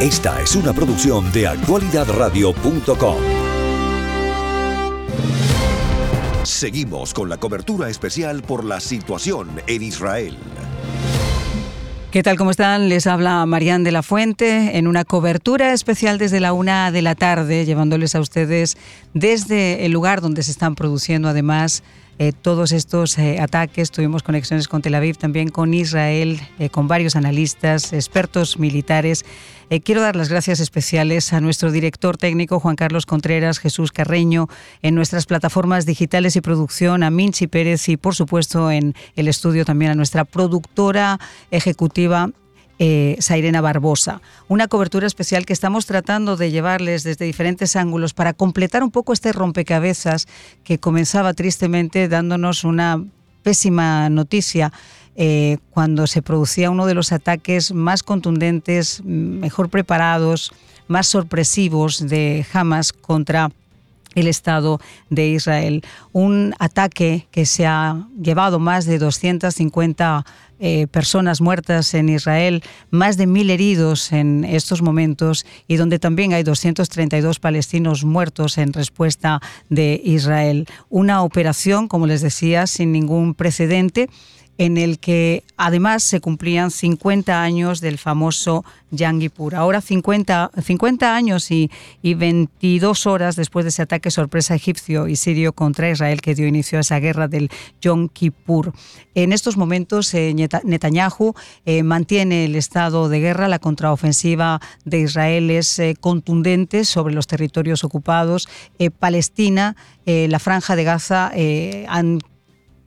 Esta es una producción de actualidadradio.com. Seguimos con la cobertura especial por la situación en Israel. ¿Qué tal? ¿Cómo están? Les habla Marían de la Fuente en una cobertura especial desde la una de la tarde, llevándoles a ustedes desde el lugar donde se están produciendo además eh, todos estos eh, ataques. Tuvimos conexiones con Tel Aviv, también con Israel, eh, con varios analistas, expertos militares. quiero dar las gracias especiales a nuestro director técnico Juan Carlos Contreras, Jesús Carreño, en nuestras plataformas digitales y producción, a Minchi Pérez y por supuesto en el estudio también a nuestra productora ejecutiva eh, Sairena Barbosa. Una cobertura especial que estamos tratando de llevarles desde diferentes ángulos para completar un poco este rompecabezas que comenzaba tristemente dándonos una pésima noticia eh, cuando se producía uno de los ataques más contundentes, mejor preparados, más sorpresivos de Hamas contra el Estado de Israel. Un ataque que se ha llevado más de 250 eh, personas muertas en Israel, más de mil heridos en estos momentos y donde también hay 232 palestinos muertos en respuesta de Israel. Una operación, como les decía, sin ningún precedente en el que además se cumplían 50 años del famoso Yangipur. Ahora 50, 50 años y, y, 22 horas después de ese ataque sorpresa egipcio y sirio contra Israel que dio inicio a esa guerra del Yom Kippur. En estos momentos eh, Netanyahu eh, mantiene el estado de guerra, la contraofensiva de Israel es eh, contundente sobre los territorios ocupados. Palestina, la franja de Gaza han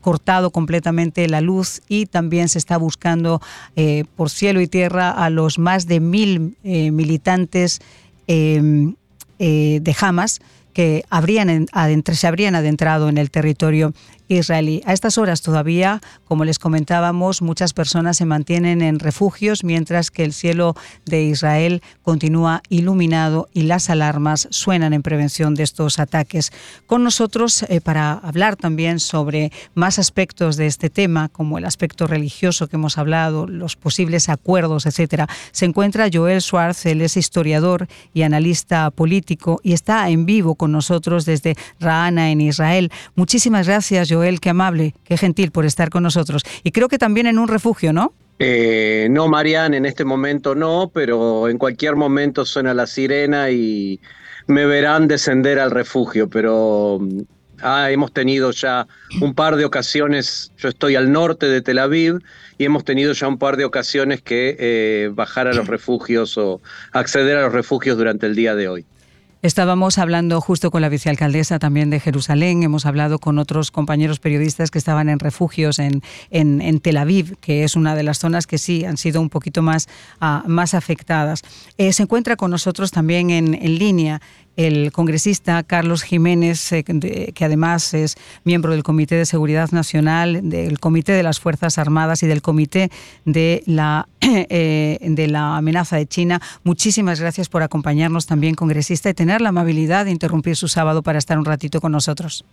cortado completamente la luz y también se está buscando eh, por cielo y tierra a los más de mil eh, militantes em, eh, de Hamas que habrían se habrían adentrado en el territorio israelí. A estas horas todavía, como les comentábamos, muchas personas se mantienen en refugios mientras que el cielo de Israel continúa iluminado y las alarmas suenan en prevención de estos ataques. Con nosotros eh, para hablar también sobre más aspectos de este tema, como el aspecto religioso que hemos hablado, los posibles acuerdos, etcétera, se encuentra Joel Schwartz, él es historiador y analista político y está en vivo con nosotros desde Raana en Israel. Muchísimas gracias, Joel Joel, qué amable, qué gentil por estar con nosotros. Y creo que también en un refugio, ¿no? Eh, no, Marian, en este momento no, pero en cualquier momento suena la sirena y me verán descender al refugio, pero ah, hemos tenido ya un par de ocasiones, yo estoy al norte de Tel Aviv y hemos tenido ya un par de ocasiones que eh, bajar a los refugios o acceder a los refugios durante el día de hoy. Estábamos hablando justo con la vicealcaldesa también de Jerusalén, hemos hablado con otros compañeros periodistas que estaban en refugios en, en, Tel Aviv, que es una de las zonas que sí han sido un poquito más, ah, más afectadas. Eh, se encuentra con nosotros también en, en línea el congresista Carlos Jiménez, eh, que además es miembro del Comité de Seguridad Nacional, del Comité de las Fuerzas Armadas y del Comité de la, eh, de la Amenaza de China. Muchísimas gracias por acompañarnos también, congresista, y tener la amabilidad de interrumpir su sábado para estar un ratito con nosotros.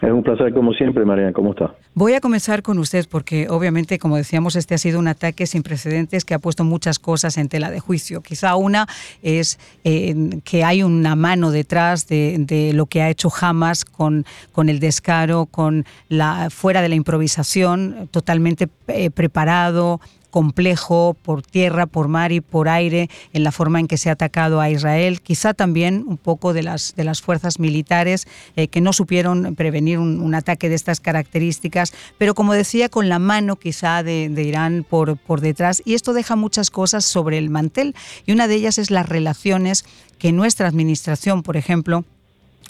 Es un placer como siempre, María. ¿Cómo está? Voy a comenzar con usted porque obviamente, como decíamos, este ha sido un ataque sin precedentes que ha puesto muchas cosas en tela de juicio. Quizá una es eh, que hay una mano detrás de, lo que ha hecho Hamas con, con el descaro, con la fuera de la improvisación, totalmente eh, preparado, complejo por tierra, por mar y por aire en la forma en que se ha atacado a Israel, quizá también un poco de las, de las fuerzas militares eh, que no supieron prevenir un, ataque de estas características, pero como decía, con la mano quizá de, Irán por, por detrás. Y esto deja muchas cosas sobre el mantel y una de ellas es las relaciones que nuestra administración, por ejemplo,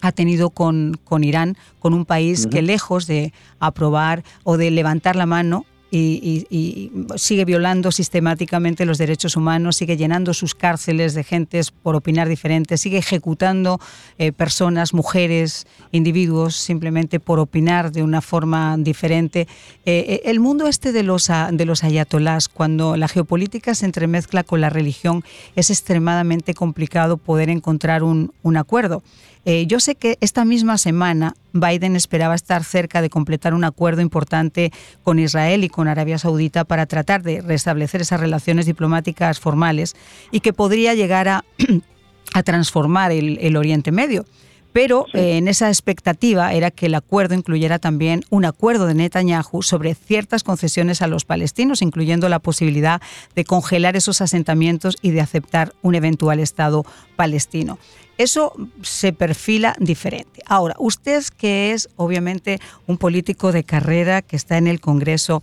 ha tenido con, con Irán, con un país que lejos de aprobar o de levantar la mano, y, sigue violando sistemáticamente los derechos humanos, sigue llenando sus cárceles de gentes por opinar diferente, sigue ejecutando eh, personas, mujeres, individuos, simplemente por opinar de una forma diferente. Eh, eh, el mundo este de los, de los ayatolás, cuando la geopolítica se entremezcla con la religión, es extremadamente complicado poder encontrar un acuerdo. Eh, yo sé que esta misma semana Biden esperaba estar cerca de completar un acuerdo importante con Israel y con Arabia Saudita para tratar de restablecer esas relaciones diplomáticas formales y que podría llegar a, transformar el Oriente Medio. Pero eh, en esa expectativa era que el acuerdo incluyera también un acuerdo de Netanyahu sobre ciertas concesiones a los palestinos, incluyendo la posibilidad de congelar esos asentamientos y de aceptar un eventual Estado palestino. Eso se perfila diferente. Ahora, usted que es obviamente un político de carrera que está en el Congreso,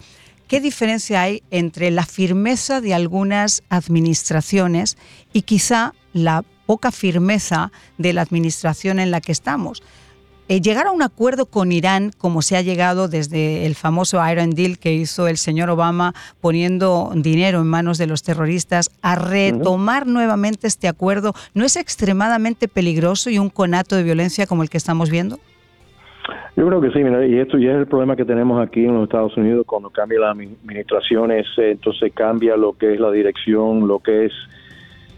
¿qué diferencia hay entre la firmeza de algunas administraciones y quizá la poca firmeza de la administración en la que estamos. Eh, llegar a un acuerdo con Irán, como se ha llegado desde el famoso Iron Deal que hizo el señor Obama poniendo dinero en manos de los terroristas, a retomar nuevamente este acuerdo, ¿no es extremadamente peligroso y un conato de violencia como el que estamos viendo? Yo creo que sí, y esto ya es el problema que tenemos aquí en los Estados Unidos cuando cambia la administración, eh, entonces cambia lo que es la dirección, lo que es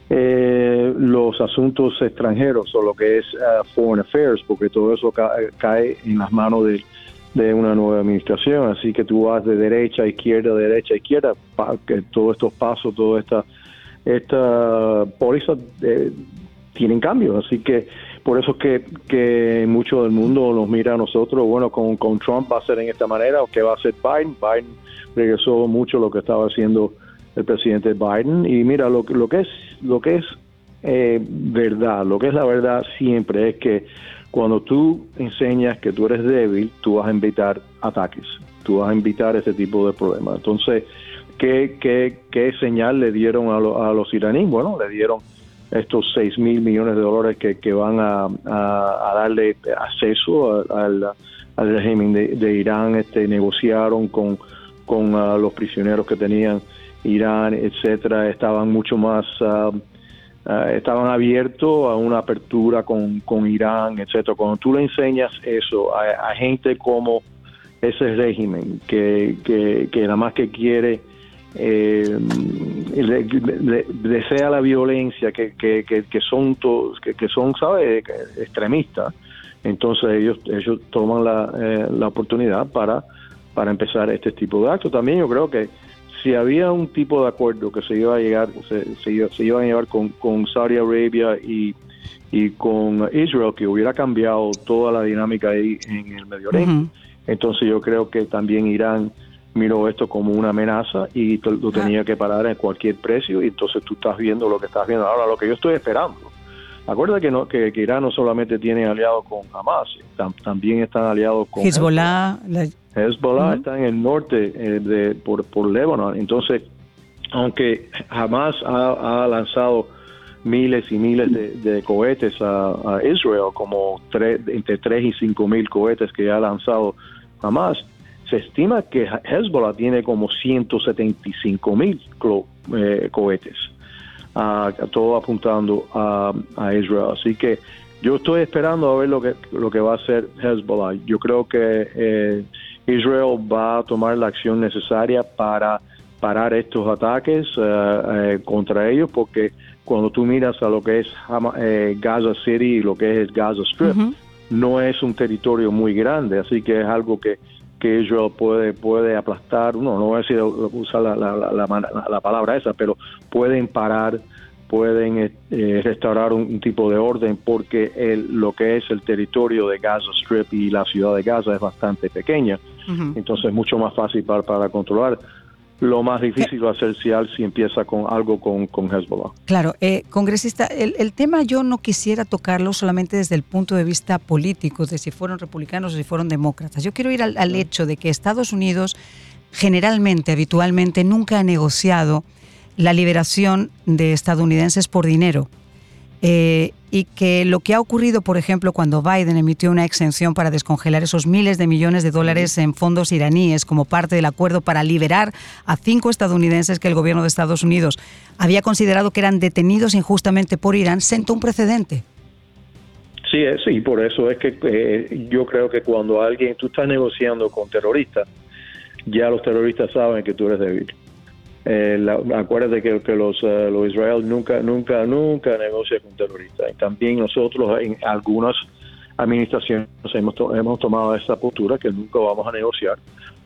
eh, los asuntos extranjeros o lo que es uh, foreign affairs, porque todo eso cae en las manos de, una nueva administración. Así que tú vas de derecha a izquierda, derecha a izquierda, que todos estos pasos, toda esta, esta póliza eh, tienen cambios. Así que por eso es que, que mucho del mundo nos mira a nosotros, bueno, con, con Trump va a ser en esta manera, o qué va a hacer Biden. Biden regresó mucho lo que estaba haciendo el presidente Biden. Y mira, lo, lo que es, lo que es eh, verdad, lo que es la verdad siempre es que cuando tú enseñas que tú eres débil, tú vas a invitar ataques, tú vas a invitar ese tipo de problemas. Entonces, ¿qué, qué, qué señal le dieron a, a los iraníes? Bueno, le dieron estos 6 mil millones de dólares que, que van a, a, darle acceso al, al régimen de, Irán, este, negociaron con, con ah, los prisioneros que tenían Irán, etcétera, estaban mucho más, uh, uh, estaban abiertos a una apertura con, con Irán, etcétera. Cuando tú le enseñas eso a, gente como ese régimen que, que, que nada más que quiere eh, desea la violencia, que, que, que, son que, que son, ¿sabes?, extremistas. Entonces ellos ellos toman la, eh, la oportunidad para, para empezar este tipo de actos. También yo creo que si había un tipo de acuerdo que se iba a llegar, se, se, iba, a llevar con, con Saudi Arabia y, y con Israel, que hubiera cambiado toda la dinámica ahí en el Medio Oriente. Entonces yo creo que también Irán miró esto como una amenaza y lo tenía que parar en cualquier precio y entonces tú estás viendo lo que estás viendo. Ahora, lo que yo estoy esperando, acuérdate que, no, que, Irán no solamente tiene aliados con Hamas, también están aliados con Hezbollah, Hezbollah está en el norte eh, de, por, por Entonces, aunque jamás ha, lanzado miles y miles de, cohetes a, Israel, como entre 3 y 5 mil cohetes que ha lanzado Hamas, se estima que Hezbollah tiene como 175 mil eh, cohetes, todo apuntando a, Israel. Así que yo estoy esperando a ver lo que, lo que va a hacer Hezbollah. Yo creo que eh, Israel va a tomar la acción necesaria para parar estos ataques eh, eh, contra ellos, porque cuando tú miras a lo que es eh, Gaza City y lo que es Gaza Strip, no es un territorio muy grande, así que es algo que, que Israel puede, puede aplastar, no, no voy a decir usar la, la, la palabra esa, pero pueden parar pueden eh, eh, restaurar un, tipo de orden porque el, lo que es el territorio de Gaza Strip y la ciudad de Gaza es bastante pequeña, entonces es mucho más fácil para, para controlar. Lo más difícil va a ser si, si empieza con algo con, con Hezbollah. Claro, eh, congresista, el, el, tema yo no quisiera tocarlo solamente desde el punto de vista político, de si fueron republicanos o si fueron demócratas. Yo quiero ir al, al hecho de que Estados Unidos generalmente, habitualmente, nunca ha negociado la liberación de estadounidenses por dinero. Eh, y que lo que ha ocurrido, por ejemplo, cuando Biden emitió una exención para descongelar esos miles de millones de dólares en fondos iraníes como parte del acuerdo para liberar a cinco estadounidenses que el gobierno de Estados Unidos había considerado que eran detenidos injustamente por Irán, sentó un precedente. Sí, eh, sí, por eso es que eh, yo creo que cuando alguien, tú estás negociando con terroristas, ya los terroristas saben que tú eres débil. Eh, acuérdate que, los, uh, los Israel nunca, nunca, nunca negocia con terroristas. Y también nosotros en algunos administración hemos, hemos tomado esa postura que nunca vamos a negociar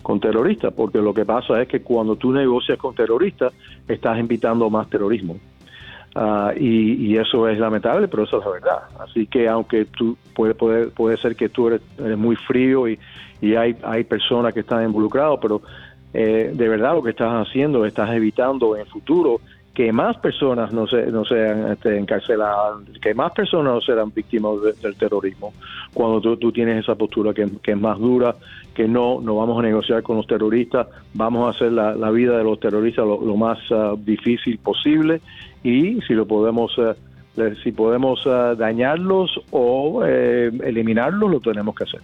con terroristas, porque lo que pasa es que cuando tú negocias con terroristas, estás invitando más terrorismo. Ah, y, eso es lamentable, pero eso es la verdad. Así que aunque tú puede, puede, puede ser que tú eres, muy frío y, y, hay, hay personas que están involucradas, pero eh, de verdad lo que estás haciendo, estás evitando en el futuro que más personas no, se, no sean este, encarceladas, que más personas no serán víctimas del terrorismo, cuando tú, tienes esa postura que, es más dura, que no, no vamos a negociar con los terroristas, vamos a hacer la, vida de los terroristas lo, más ah, difícil posible y si lo podemos... Ah, si podemos ah, dañarlos o eh, eliminarlos, lo tenemos que hacer.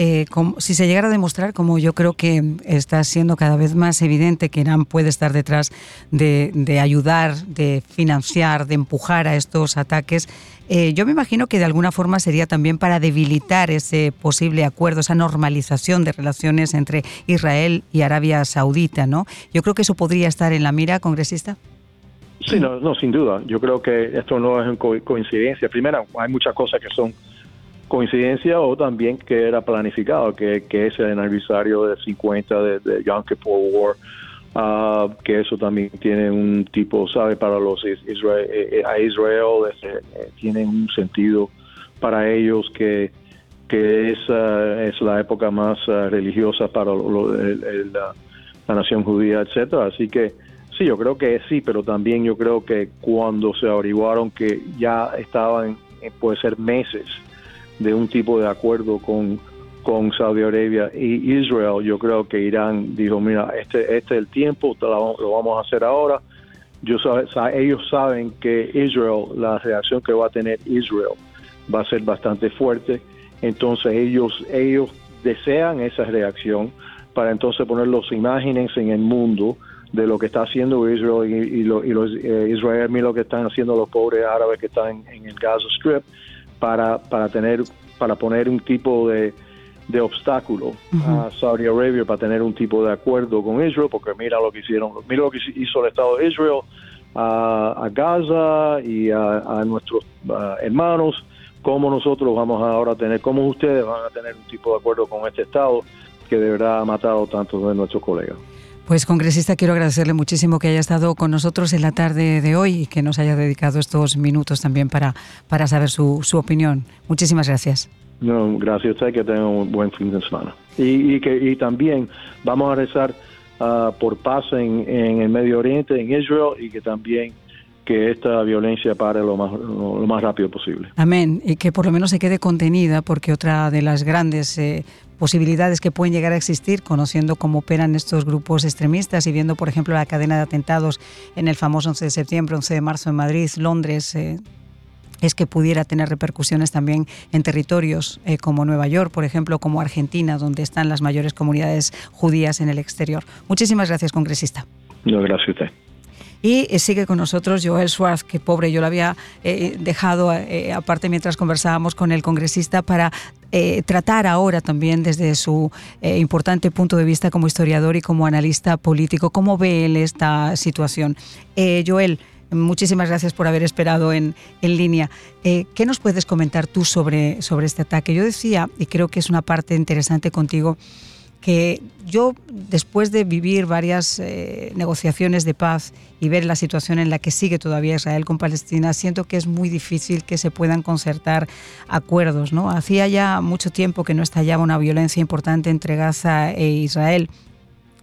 Eh, si se llegara a demostrar, como yo creo que está siendo cada vez más evidente que Irán puede estar detrás de, ayudar, de financiar, de empujar a estos ataques, eh, yo me imagino que de alguna forma sería también para debilitar ese posible acuerdo, esa normalización de relaciones entre Israel y Arabia Saudita, ¿no? Yo creo que eso podría estar en la mira, congresista. Sí, no, no sin duda. Yo creo que esto no es coincidencia. Primero, hay muchas cosas que son coincidencia o también que era planificado, que, que es aniversario de 50 de, de Yom War, uh, que eso también tiene un tipo, sabe, para los Israel, eh, eh, a Israel eh, tiene un sentido para ellos que, que es, uh, es la época más uh, religiosa para la, nación judía, etcétera. Así que sí, yo creo que sí, pero también yo creo que cuando se averiguaron que ya estaban, puede ser meses, de un tipo de acuerdo con, con Saudi Arabia y Israel, yo creo que Irán dijo, mira, este, este es el tiempo, lo vamos a hacer ahora. Yo, ellos saben que Israel, la reacción que va a tener Israel va a ser bastante fuerte, entonces ellos, ellos desean esa reacción para entonces poner las imágenes en el mundo de lo que está haciendo Israel y, los eh, israelíes, lo que están haciendo los pobres árabes que están en el Gaza Strip para, para, tener, para poner un tipo de, de obstáculo a Saudi Arabia para tener un tipo de acuerdo con Israel, porque mira lo que hicieron, mira lo que hizo el Estado de Israel a, Gaza y a, nuestros hermanos, cómo nosotros vamos ahora a tener, cómo ustedes van a tener un tipo de acuerdo con este Estado que de verdad ha matado tantos de nuestros colegas. Pues congresista, quiero agradecerle muchísimo que haya estado con nosotros en la tarde de hoy y que nos haya dedicado estos minutos también para, para saber su, su opinión. Muchísimas gracias. No, gracias a usted, que tenga un buen fin de semana. Y, y que y también vamos a rezar uh, por paz en, en, el Medio Oriente, en Israel, y que también que esta violencia pare lo más, lo, más rápido posible. Amén. Y que por lo menos se quede contenida, porque otra de las grandes eh, posibilidades que pueden llegar a existir, conociendo cómo operan estos grupos extremistas y viendo, por ejemplo, la cadena de atentados en el famoso 11 de septiembre, 11 de marzo en Madrid, Londres, eh, es que pudiera tener repercusiones también en territorios eh, como Nueva York, por ejemplo, como Argentina, donde están las mayores comunidades judías en el exterior. Muchísimas gracias, congresista. No, gracias a usted. Y eh, sigue con nosotros Joel Schwartz, que pobre, yo lo había eh, dejado aparte mientras conversábamos con el congresista para tratar ahora también desde su importante punto de vista como historiador y como analista político, cómo ve él esta situación. Joel, Muchísimas gracias por haber esperado en, en línea. Eh, ¿Qué nos puedes comentar tú sobre, sobre este ataque? Yo decía, y creo que es una parte interesante contigo, que yo, después de vivir varias eh, negociaciones de paz y ver la situación en la que sigue todavía Israel con Palestina, siento que es muy difícil que se puedan concertar acuerdos. ¿no? Hacía ya mucho tiempo que no estallaba una violencia importante entre Gaza e Israel.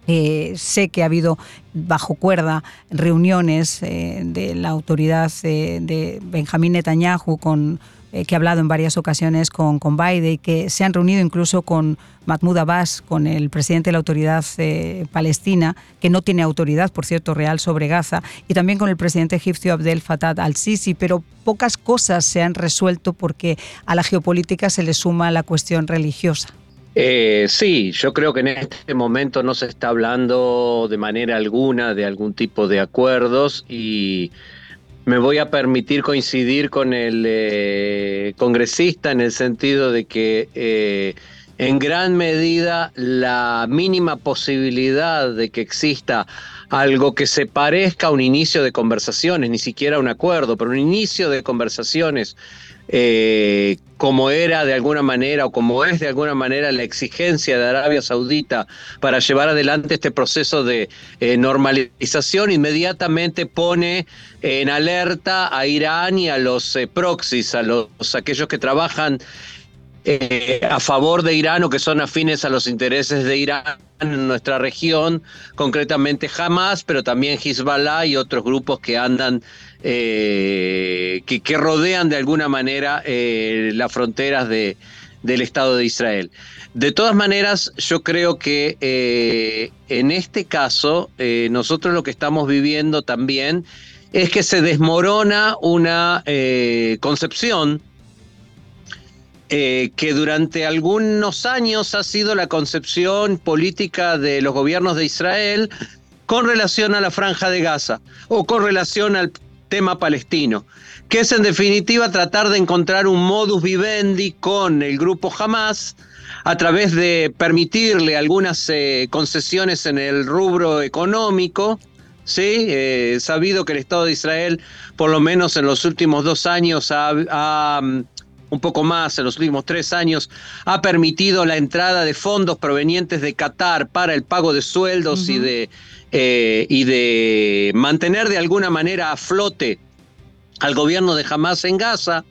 Eh, sé que ha habido bajo cuerda reuniones eh, de la autoridad de Benjamín Netanyahu con que ha hablado en varias ocasiones con, con Biden y que se han reunido incluso con Mahmoud Abbas, con el presidente de la autoridad palestina, que no tiene autoridad, por cierto, real sobre Gaza, y también con el presidente egipcio Abdel Fattah al-Sisi, pero pocas cosas se han resuelto porque a la geopolítica se le suma la cuestión religiosa. Eh, sí, yo creo que en este momento no se está hablando de manera alguna de algún tipo de acuerdos y me voy a permitir coincidir con el eh, congresista en el sentido de que eh, en gran medida la mínima posibilidad de que exista algo que se parezca a un inicio de conversaciones, ni siquiera un acuerdo, pero un inicio de conversaciones eh, como era de alguna manera o como es de alguna manera la exigencia de Arabia Saudita para llevar adelante este proceso de eh, normalización, inmediatamente pone en alerta a Irán y a los eh, proxies, a los aquellos que trabajan eh, a favor de Irán o que son afines a los intereses de Irán en nuestra región, concretamente Hamas, pero también Hezbollah y otros grupos que andan, eh, que, rodean de alguna manera eh, las fronteras de, del Estado de Israel. De todas maneras, yo creo que en este caso, nosotros lo que estamos viviendo también es que se desmorona una concepción eh, que durante algunos años ha sido la concepción política de los gobiernos de Israel con relación a la franja de Gaza o con relación al tema palestino, que es en definitiva tratar de encontrar un modus vivendi con el grupo Hamas a través de permitirle algunas eh, concesiones en el rubro económico, ¿sí? Eh, sabido que el Estado de Israel, por lo menos en los últimos dos años, ha un poco más en los últimos tres años, ha permitido la entrada de fondos provenientes de Qatar para el pago de sueldos y, de, eh, y de mantener de alguna manera a flote al gobierno de Hamas en Gaza.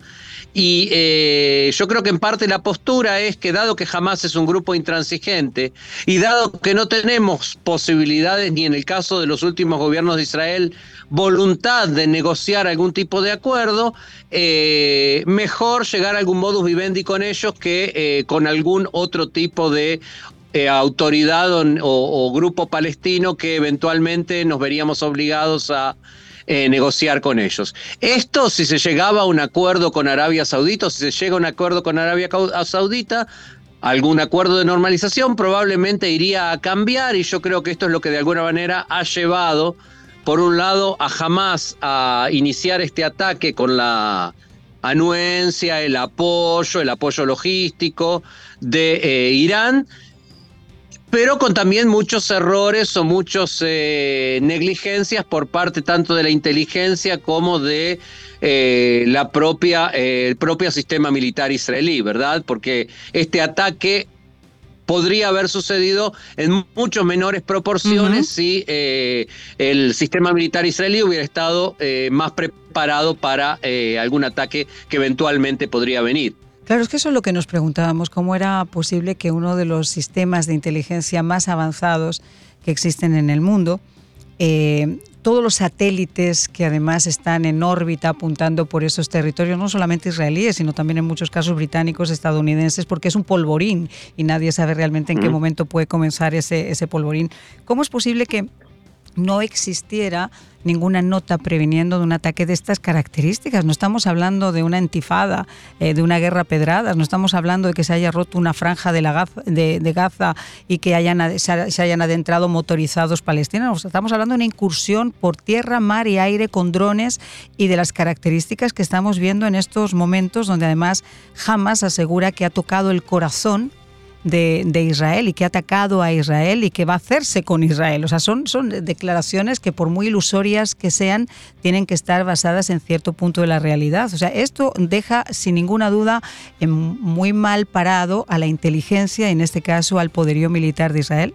Y eh, yo creo que en parte la postura es que dado que Hamas es un grupo intransigente y dado que no tenemos posibilidades, ni en el caso de los últimos gobiernos de Israel, voluntad de negociar algún tipo de acuerdo, eh, mejor llegar a algún modus vivendi con ellos que con algún otro tipo de autoridad o grupo palestino que eventualmente nos veríamos obligados a eh, negociar con ellos. Esto, si se llegaba a un acuerdo con Arabia Saudita, o si se llega a un acuerdo con Arabia Saudita, algún acuerdo de normalización probablemente iría a cambiar y yo creo que esto es lo que de alguna manera ha llevado, por un lado, a jamás a iniciar este ataque con la anuencia, el apoyo, el apoyo logístico de eh, Irán pero con también muchos errores o muchas eh, negligencias por parte tanto de la inteligencia como de eh, la propia, eh, el propio sistema militar israelí, ¿verdad? Porque este ataque podría haber sucedido en mucho menores proporciones si el sistema militar israelí hubiera estado más preparado para algún ataque que eventualmente podría venir. Claro, es que eso es lo que nos preguntábamos, cómo era posible que uno de los sistemas de inteligencia más avanzados que existen en el mundo, eh, todos los satélites que además están en órbita apuntando por esos territorios, no solamente israelíes, sino también en muchos casos británicos, estadounidenses, porque es un polvorín y nadie sabe realmente en qué momento puede comenzar ese, ese polvorín. ¿Cómo es posible que no existiera ninguna nota previniendo de un ataque de estas características. No estamos hablando de una entifada, eh, de una guerra pedradas, no estamos hablando de que se haya roto una franja de, la Gaza, de, Gaza y que hayan, se hayan adentrado motorizados palestinos. Estamos hablando de una incursión por tierra, mar y aire con drones y de las características que estamos viendo en estos momentos donde además jamás asegura que ha tocado el corazón de, Israel y que ha atacado a Israel y que va a hacerse con Israel. O sea, son, son declaraciones que por muy ilusorias que sean, tienen que estar basadas en cierto punto de la realidad. O sea, esto deja sin ninguna duda muy mal parado a la inteligencia, en este caso al poderío militar de Israel.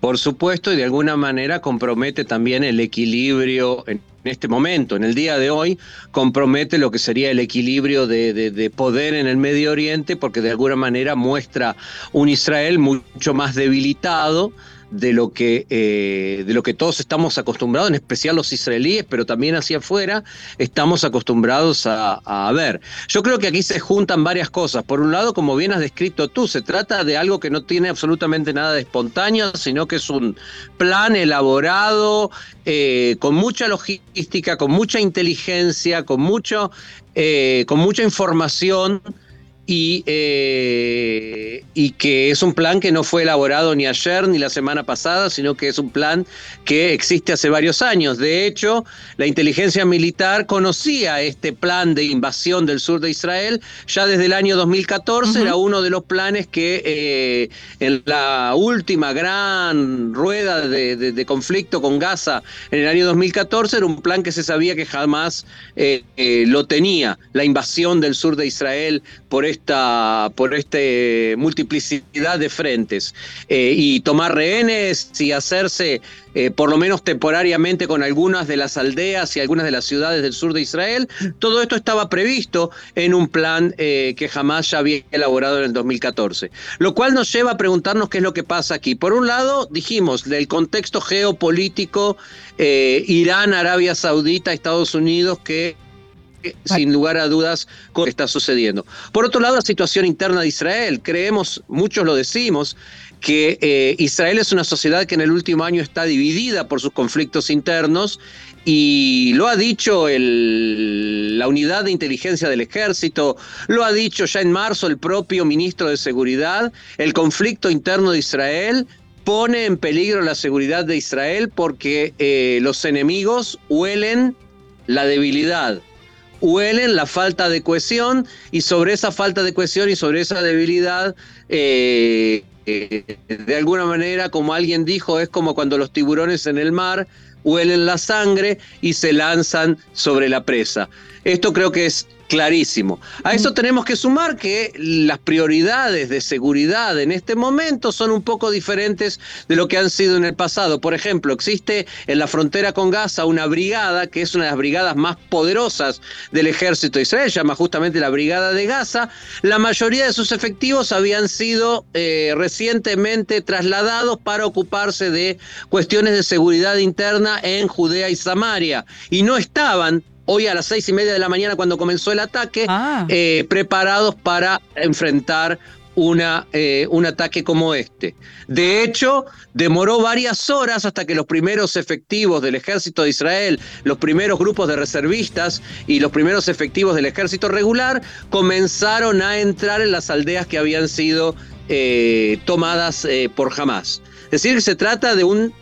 Por supuesto, y de alguna manera compromete también el equilibrio en este momento, en el día de hoy, compromete lo que sería el equilibrio de, poder en el Medio Oriente, porque de alguna manera muestra un Israel mucho más debilitado, de lo que, eh, de lo que todos estamos acostumbrados, en especial los israelíes, pero también hacia afuera, estamos acostumbrados a, ver. Yo creo que aquí se juntan varias cosas. Por un lado, como bien has descrito tú, se trata de algo que no tiene absolutamente nada de espontáneo, sino que es un plan elaborado, eh, con mucha logística, con mucha inteligencia, con, mucho, eh, con mucha información y, y, que es un plan que no fue elaborado ni ayer ni la semana pasada, sino que es un plan que existe hace varios años. De hecho, la inteligencia militar conocía este plan de invasión del sur de Israel ya desde el año 2014, era uno de los planes que eh, en la última gran rueda de, conflicto con Gaza en el año 2014 era un plan que se sabía que jamás eh, lo tenía, la invasión del sur de Israel por este esta, por este multiplicidad de frentes eh, y tomar rehenes y hacerse eh, por lo menos temporariamente con algunas de las aldeas y algunas de las ciudades del sur de Israel. Todo esto estaba previsto en un plan eh, que jamás ya había elaborado en el 2014. Lo cual nos lleva a preguntarnos qué es lo que pasa aquí. Por un lado, dijimos, del contexto geopolítico, Irán, Arabia Saudita, Estados Unidos, que sin lugar a dudas lo que está sucediendo. Por otro lado, la situación interna de Israel. Creemos, muchos lo decimos, que eh, Israel es una sociedad que en el último año está dividida por sus conflictos internos y lo ha dicho la unidad de inteligencia del ejército, lo ha dicho ya en marzo el propio ministro de Seguridad, el conflicto interno de Israel pone en peligro la seguridad de Israel porque eh, los enemigos huelen la debilidad huelen la falta de cohesión y sobre esa falta de cohesión y sobre esa debilidad, eh, eh, de alguna manera, como alguien dijo, es como cuando los tiburones en el mar huelen la sangre y se lanzan sobre la presa. Esto creo que es clarísimo. A eso tenemos que sumar que las prioridades de seguridad en este momento son un poco diferentes de lo que han sido en el pasado. Por ejemplo, existe en la frontera con Gaza una brigada que es una de las brigadas más poderosas del ejército de Israel, llama justamente la Brigada de Gaza. La mayoría de sus efectivos habían sido eh, recientemente trasladados para ocuparse de cuestiones de seguridad interna en Judea y Samaria y no estaban hoy a las seis y media de la mañana cuando comenzó el ataque, ah. eh, preparados para enfrentar una, eh, un ataque como este. De hecho, demoró varias horas hasta que los primeros efectivos del ejército de Israel, los primeros grupos de reservistas y los primeros efectivos del ejército regular comenzaron a entrar en las aldeas que habían sido eh, tomadas por Hamas. Es decir, se trata de un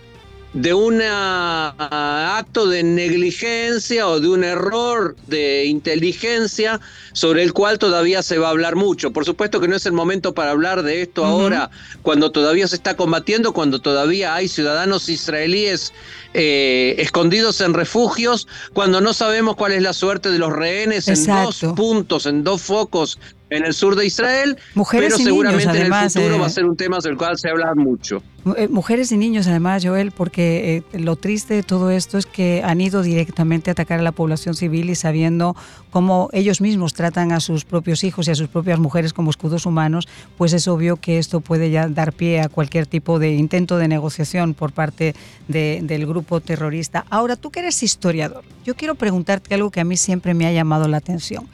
de un acto de negligencia o de un error de inteligencia sobre el cual todavía se va a hablar mucho. Por supuesto que no es el momento para hablar de esto ahora, cuando todavía se está combatiendo, cuando todavía hay ciudadanos israelíes eh, escondidos en refugios, cuando no sabemos cuál es la suerte de los rehenes en dos puntos, en dos focos en el sur de Israel, pero seguramente en el futuro va a ser un tema sobre el cual se habla mucho. Eh, mujeres y niños, además, Joel, porque eh, lo triste de todo esto es que han ido directamente a atacar a la población civil y sabiendo cómo ellos mismos tratan a sus propios hijos y a sus propias mujeres como escudos humanos, pues es obvio que esto puede ya dar pie a cualquier tipo de intento de negociación por parte del grupo terrorista. Ahora, tú que eres historiador, yo quiero preguntarte algo que a mí siempre me ha llamado la atención.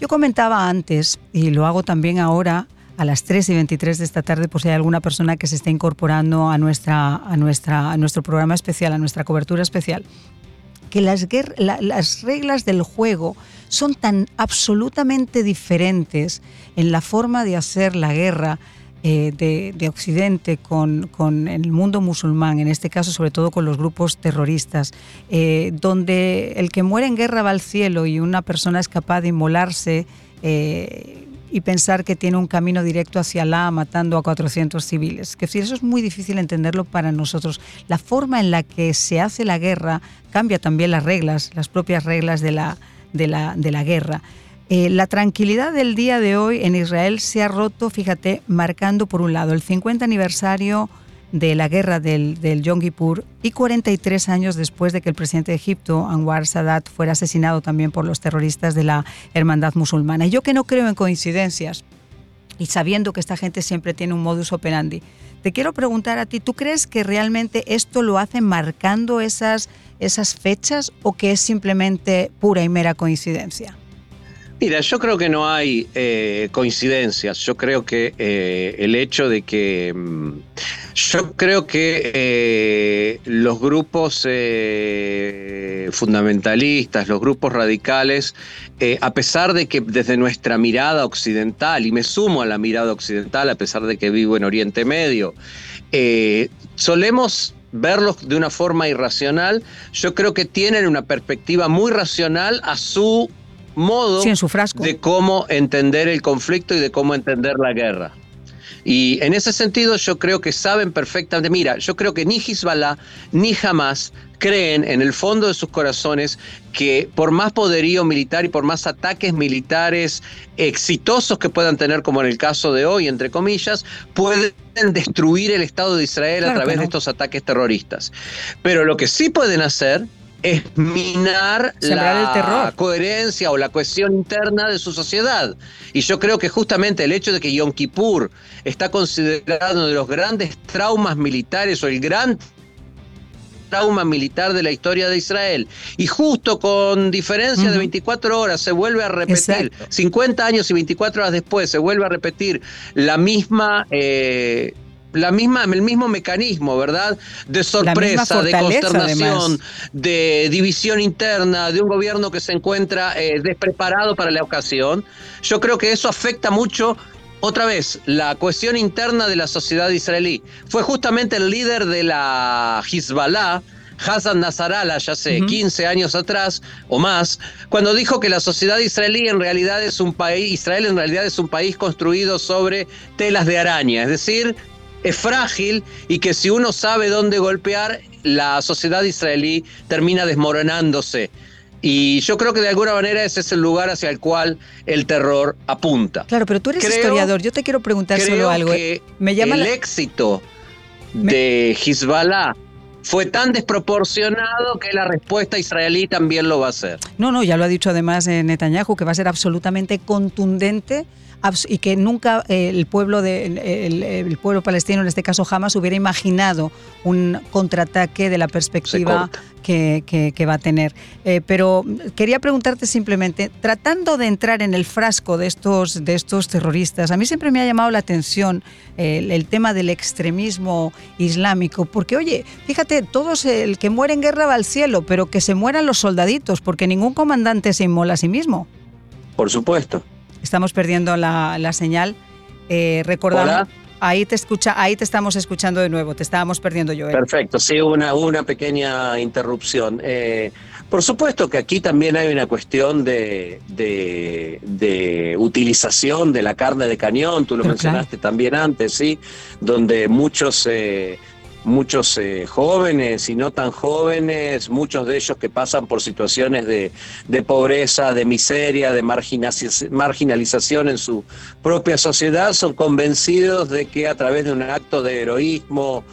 Yo comentaba antes, y lo hago también ahora, a las 3 y 23 de esta tarde, pues si hay alguna persona que se esté incorporando a, nuestra, a, nuestra, a nuestro programa especial, a nuestra cobertura especial, que las, las reglas del juego son tan absolutamente diferentes en la forma de hacer la guerra eh, de, Occidente con, con, el mundo musulmán, en este caso sobre todo con los grupos terroristas, eh, donde el que muere en guerra va al cielo y una persona es capaz de inmolarse. Eh, y pensar que tiene un camino directo hacia Alá matando a 400 civiles. Que eso es muy difícil entenderlo para nosotros. La forma en la que se hace la guerra cambia también las reglas, las propias reglas de la, de la, de la guerra. Eh, la tranquilidad del día de hoy en Israel se ha roto, fíjate, marcando por un lado el 50 aniversario de la guerra del, del Yom Kippur y 43 años después de que el presidente de Egipto, Anwar Sadat, fuera asesinado también por los terroristas de la Hermandad Musulmana. Y yo que no creo en coincidencias y sabiendo que esta gente siempre tiene un modus operandi, te quiero preguntar a ti, ¿tú crees que realmente esto lo hacen marcando esas, esas fechas o que es simplemente pura y mera coincidencia? Mira, yo creo que no hay eh, coincidencias. Yo creo que eh, el hecho de que. Mm, yo creo que eh, los grupos fundamentalistas, los grupos radicales, a pesar de que desde nuestra mirada occidental, y me sumo a la mirada occidental, a pesar de que vivo en Oriente Medio, solemos verlos de una forma irracional, yo creo que tienen una perspectiva muy racional a su modo de cómo entender el conflicto y de cómo entender la guerra. Y en ese sentido yo creo que saben perfectamente, mira, yo creo que ni Hezbollah ni Hamas creen en el fondo de sus corazones que por más poderío militar y por más ataques militares exitosos que puedan tener, como en el caso de hoy, entre comillas, pueden destruir el Estado de Israel a través de estos ataques terroristas. Pero lo que sí pueden hacer es minar la coherencia o la cohesión interna de su sociedad. Y yo creo que justamente el hecho de que Yom Kippur está considerado uno de los grandes traumas militares o el gran trauma militar de la historia de Israel. Y justo con diferencia de 24 horas se vuelve a repetir, 50 años y 24 horas después se vuelve a repetir la misma... Eh, la misma, el mismo mecanismo, ¿verdad? De sorpresa, de consternación, de división interna, de un gobierno que se encuentra eh, despreparado para la ocasión. Yo creo que eso afecta mucho otra vez, la cohesión interna de la sociedad israelí. Fue justamente el líder de la Hezbollah, Hassan Nasrallah, ya hace 15 años atrás o más, cuando dijo que la sociedad israelí en realidad es un país, Israel en realidad es un país construido sobre telas de araña, es decir, es frágil y que si uno sabe dónde golpear, la sociedad israelí termina desmoronándose. Y yo creo que de alguna manera ese es el lugar hacia el cual el terror apunta. Claro, pero tú eres historiador. Yo te quiero preguntar solo algo. ¿eh? Me llama el éxito de Hezbollah fue tan desproporcionado que la respuesta israelí también lo va a hacer. No, no, ya lo ha dicho además eh, Netanyahu, que va a ser absolutamente contundente y que nunca eh, el pueblo de el, pueblo palestino, en este caso jamás hubiera imaginado un contraataque de la perspectiva que, que, va a tener. Eh, pero quería preguntarte simplemente, tratando de entrar en el frasco de estos, de estos terroristas, a mí siempre me ha llamado la atención el, tema del extremismo islámico, porque oye, fíjate, todos el que muere en guerra va al cielo, pero que se mueran los soldaditos, porque ningún comandante se inmola a sí mismo. Por supuesto. Estamos perdiendo la, señal. Eh, recordamos. Ahí te escucha, ahí te estamos escuchando de nuevo. Te estábamos perdiendo yo. Perfecto, sí, una, una pequeña interrupción. Eh, por supuesto que aquí también hay una cuestión de, de, utilización de la carne de cañón, tú lo mencionaste también antes, ¿sí? Donde muchos eh, muchos eh, jóvenes y no tan jóvenes, muchos de ellos que pasan por situaciones de, pobreza, de miseria, de marginalización en su propia sociedad, son convencidos de que a través de un acto de heroísmo,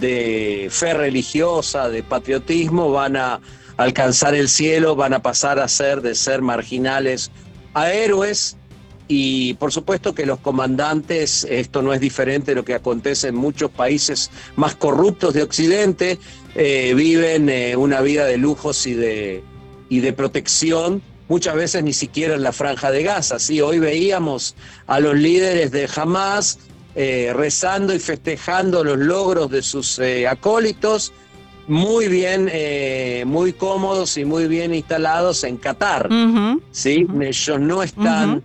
de fe religiosa, de patriotismo, van a alcanzar el cielo, van a pasar a ser de ser marginales a héroes y por supuesto que los comandantes, esto no es diferente de lo que acontece en muchos países más corruptos de Occidente, eh, viven eh, una vida de lujos y de, y de protección, muchas veces ni siquiera en la franja de Gaza. ¿sí? Hoy veíamos a los líderes de Hamas eh, rezando y festejando los logros de sus acólitos, muy bien, muy cómodos y muy bien instalados en Qatar. ¿sí? Ellos no están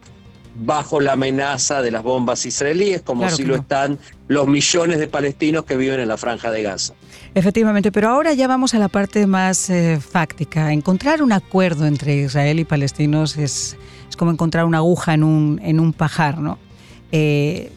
bajo la amenaza de las bombas israelíes, como si lo están los millones de palestinos que viven en la franja de Gaza. Efectivamente, pero ahora ya vamos a la parte más eh, fáctica. Encontrar un acuerdo entre Israel y palestinos es, es como encontrar una aguja en un, en un pajar, ¿no? Eh,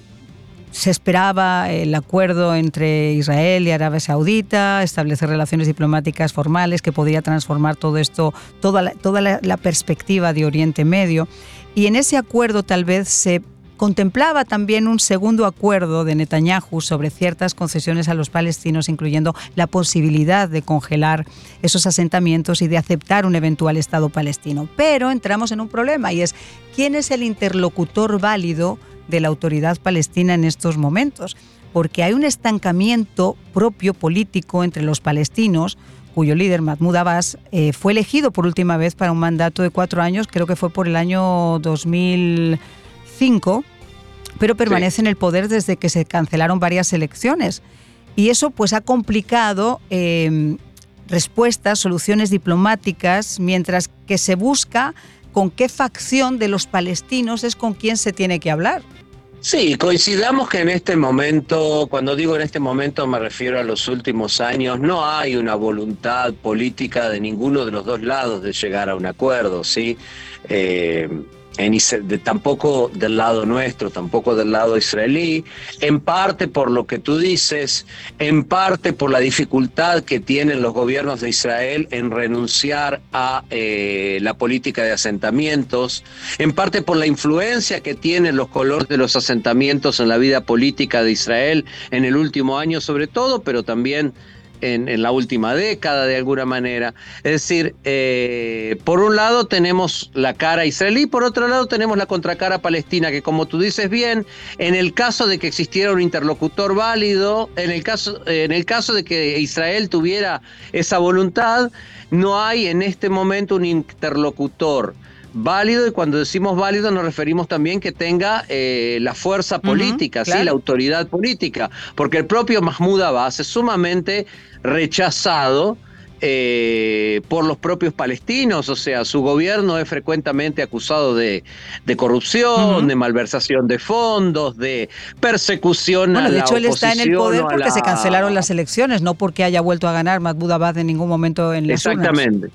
se esperaba el acuerdo entre Israel y Arabia Saudita, establecer relaciones diplomáticas formales que podría transformar todo esto, toda toda la perspectiva de Oriente Medio. Y en ese acuerdo tal vez se contemplaba también un segundo acuerdo de Netanyahu sobre ciertas concesiones a los palestinos, incluyendo la posibilidad de congelar esos asentamientos y de aceptar un eventual Estado palestino. Pero entramos en un problema y es quién es el interlocutor válido de la autoridad palestina en estos momentos, porque hay un estancamiento propio político entre los palestinos cuyo líder, Mahmoud Abbas, eh, fue elegido por última vez para un mandato de cuatro años, creo que fue por el año 2005, pero permanece en el poder desde que se cancelaron varias elecciones. Y eso pues ha complicado em, respuestas, soluciones diplomáticas, mientras que se busca con qué facción de los palestinos es con quien se tiene que hablar. Sí, coincidamos que en este momento, cuando digo en este momento me refiero a los últimos años, no hay una voluntad política de ninguno de los dos lados de llegar a un acuerdo, ¿sí? Eh, de, tampoco del lado nuestro, tampoco del lado israelí, en parte por lo que tú dices, en parte por la dificultad que tienen los gobiernos de Israel en renunciar a eh, la política de asentamientos, en parte por la influencia que tienen los colores de los asentamientos en la vida política de Israel en el último año sobre todo, pero también en, la última década de alguna manera. Es decir, eh, por un lado tenemos la cara israelí, por otro lado tenemos la contracara palestina, que como tú dices bien, en el caso de que existiera un interlocutor válido, en el caso, en el caso de que Israel tuviera esa voluntad, no hay en este momento un interlocutor válido y cuando decimos válido nos referimos también que tenga eh, la fuerza política, la autoridad política, porque el propio Mahmoud Abbas es sumamente rechazado eh, por los propios palestinos, o sea, su gobierno es frecuentemente acusado de, corrupción, de malversación de fondos, de persecución bueno, a de hecho, él está en el poder porque se cancelaron las elecciones, no porque haya vuelto a ganar Mahmoud Abbas en ningún momento en las Exactamente.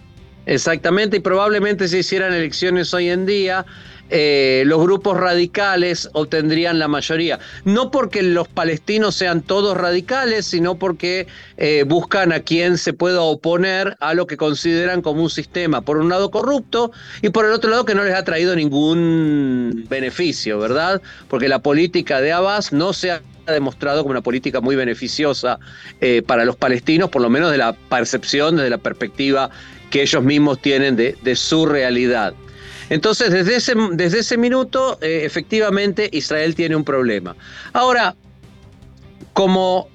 Exactamente, y probablemente si hicieran elecciones hoy en día, eh, los grupos radicales obtendrían la mayoría. No porque los palestinos sean todos radicales, sino porque eh, buscan a quien se pueda oponer a lo que consideran como un sistema, por un lado corrupto y por el otro lado que no les ha traído ningún beneficio, ¿verdad? Porque la política de Abbas no se ha demostrado como una política muy beneficiosa eh, para los palestinos, por lo menos de la percepción, desde la perspectiva que ellos mismos tienen de, su realidad. Entonces, desde ese, desde ese minuto, eh, efectivamente, Israel tiene un problema. Ahora, como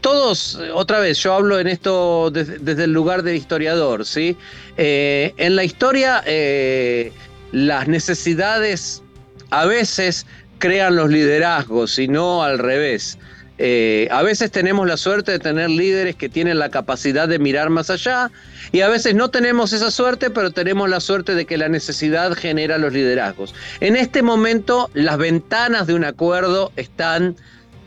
todos, otra vez, yo hablo en esto desde, el lugar del historiador, ¿sí? Eh, en la historia, eh, las necesidades a veces crean los liderazgos y no al revés. A veces tenemos la suerte de tener líderes que tienen la capacidad de mirar más allá y a veces no tenemos esa suerte, pero tenemos la suerte de que la necesidad genera los liderazgos. En este momento las ventanas de un acuerdo están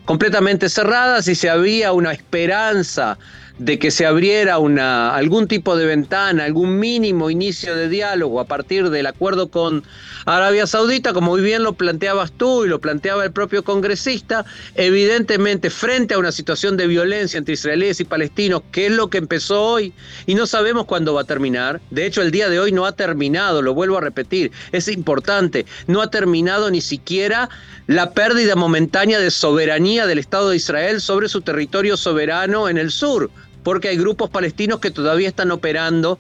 completamente cerradas y si había una esperanza de que se abriera una, algún tipo de ventana, algún mínimo inicio de diálogo a partir del acuerdo con Arabia Saudita, como muy bien lo planteabas tú y lo planteaba el propio congresista, evidentemente frente a una situación de violencia entre israelíes y palestinos, que es lo que empezó hoy, y no sabemos cuándo va a terminar. De hecho, el día de hoy no ha terminado, lo vuelvo a repetir, es importante, no ha terminado ni siquiera la pérdida momentánea de soberanía del Estado de Israel sobre su territorio soberano en el sur, porque hay grupos palestinos que todavía están operando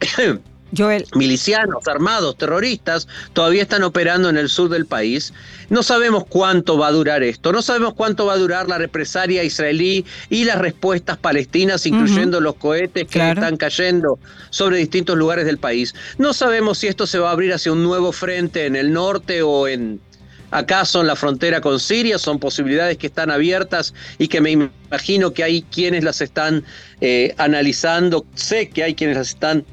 Joel. milicianos, armados, terroristas, todavía están operando en el sur del país. No sabemos cuánto va a durar esto, no sabemos cuánto va a durar la represalia israelí y las respuestas palestinas, incluyendo los cohetes que están cayendo sobre distintos lugares del país. No sabemos si esto se va a abrir hacia un nuevo frente en el norte o en, acaso en la frontera con Siria, son posibilidades que están abiertas y que me imagino que hay quienes las están eh, analizando, sé que hay quienes las están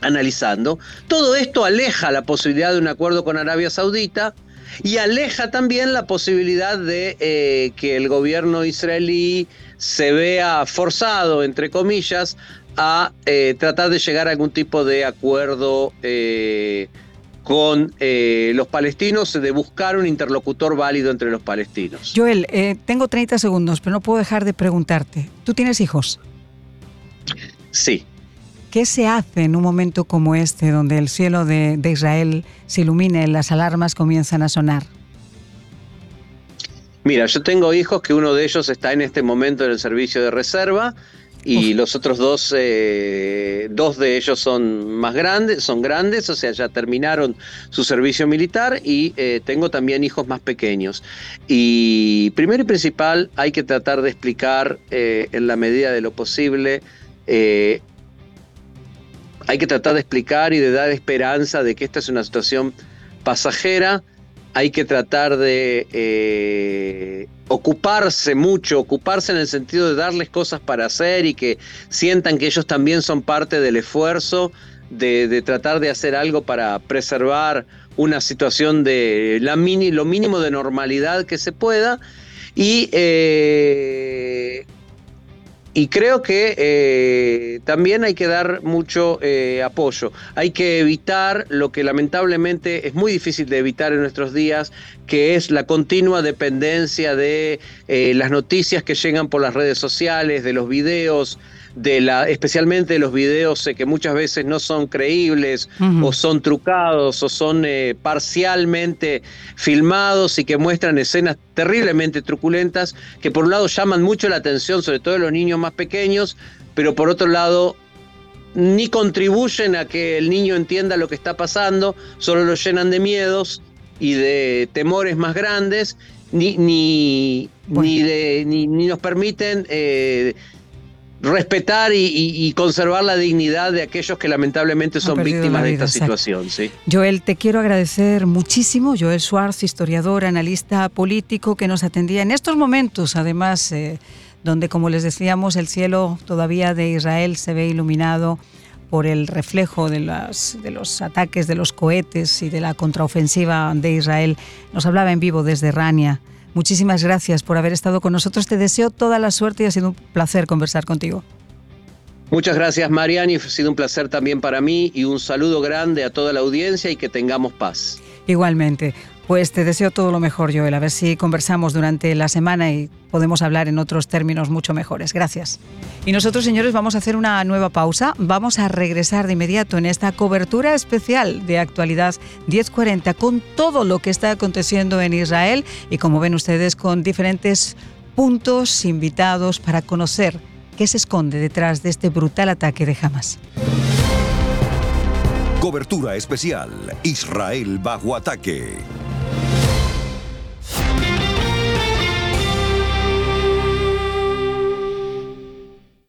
analizando. Todo esto aleja la posibilidad de un acuerdo con Arabia Saudita y aleja también la posibilidad de eh, que el gobierno israelí se vea forzado, entre comillas, a eh, tratar de llegar a algún tipo de acuerdo con los palestinos, de buscar un interlocutor válido entre los palestinos. Joel, tengo 30 segundos, pero no puedo dejar de preguntarte. ¿Tú tienes hijos? Sí. ¿Qué se hace en un momento como este, donde el cielo de, Israel se ilumina y las alarmas comienzan a sonar? Mira, yo tengo hijos que uno de ellos está en este momento en el servicio de reserva y los otros dos, eh, dos de ellos son más grandes, son grandes, o sea, ya terminaron su servicio militar y eh, tengo también hijos más pequeños. Y primero y principal hay que tratar de explicar eh, en la medida de lo posible eh, hay que tratar de explicar y de dar esperanza de que esta es una situación pasajera. Hay que tratar de eh, ocuparse mucho, ocuparse en el sentido de darles cosas para hacer y que sientan que ellos también son parte del esfuerzo de, tratar de hacer algo para preservar una situación de la mini, lo mínimo de normalidad que se pueda. Y eh, y creo que eh, también hay que dar mucho eh, apoyo. Hay que evitar lo que lamentablemente es muy difícil de evitar en nuestros días, que es la continua dependencia de eh, las noticias que llegan por las redes sociales, de los videos, de la, especialmente los videos que muchas veces no son creíbles o son trucados o son eh, parcialmente filmados y que muestran escenas terriblemente truculentas que por un lado llaman mucho la atención, sobre todo de los niños más pequeños, pero por otro lado ni contribuyen a que el niño entienda lo que está pasando, solo lo llenan de miedos y de temores más grandes, ni, ni, ni, nos permiten eh, respetar y, conservar la dignidad de aquellos que lamentablemente son víctimas de esta situación. ¿sí? Joel, te quiero agradecer muchísimo. Joel Schwartz, historiador, analista político, que nos atendía en estos momentos, además, eh, donde, como les decíamos, el cielo todavía de Israel se ve iluminado por el reflejo de, las, de los ataques de los cohetes y de la contraofensiva de Israel. Nos hablaba en vivo desde Rania. Muchísimas gracias por haber estado con nosotros. Te deseo toda la suerte y ha sido un placer conversar contigo. Muchas gracias, Mariani. Ha sido un placer también para mí y un saludo grande a toda la audiencia y que tengamos paz. Igualmente. Pues te deseo todo lo mejor, Joel. A ver si conversamos durante la semana y podemos hablar en otros términos mucho mejores. Gracias. Y nosotros, señores, vamos a hacer una nueva pausa. Vamos a regresar de inmediato en esta cobertura especial de actualidad 1040 con todo lo que está aconteciendo en Israel y, como ven ustedes, con diferentes puntos invitados para conocer qué se esconde detrás de este brutal ataque de Hamas. Cobertura especial Israel bajo ataque.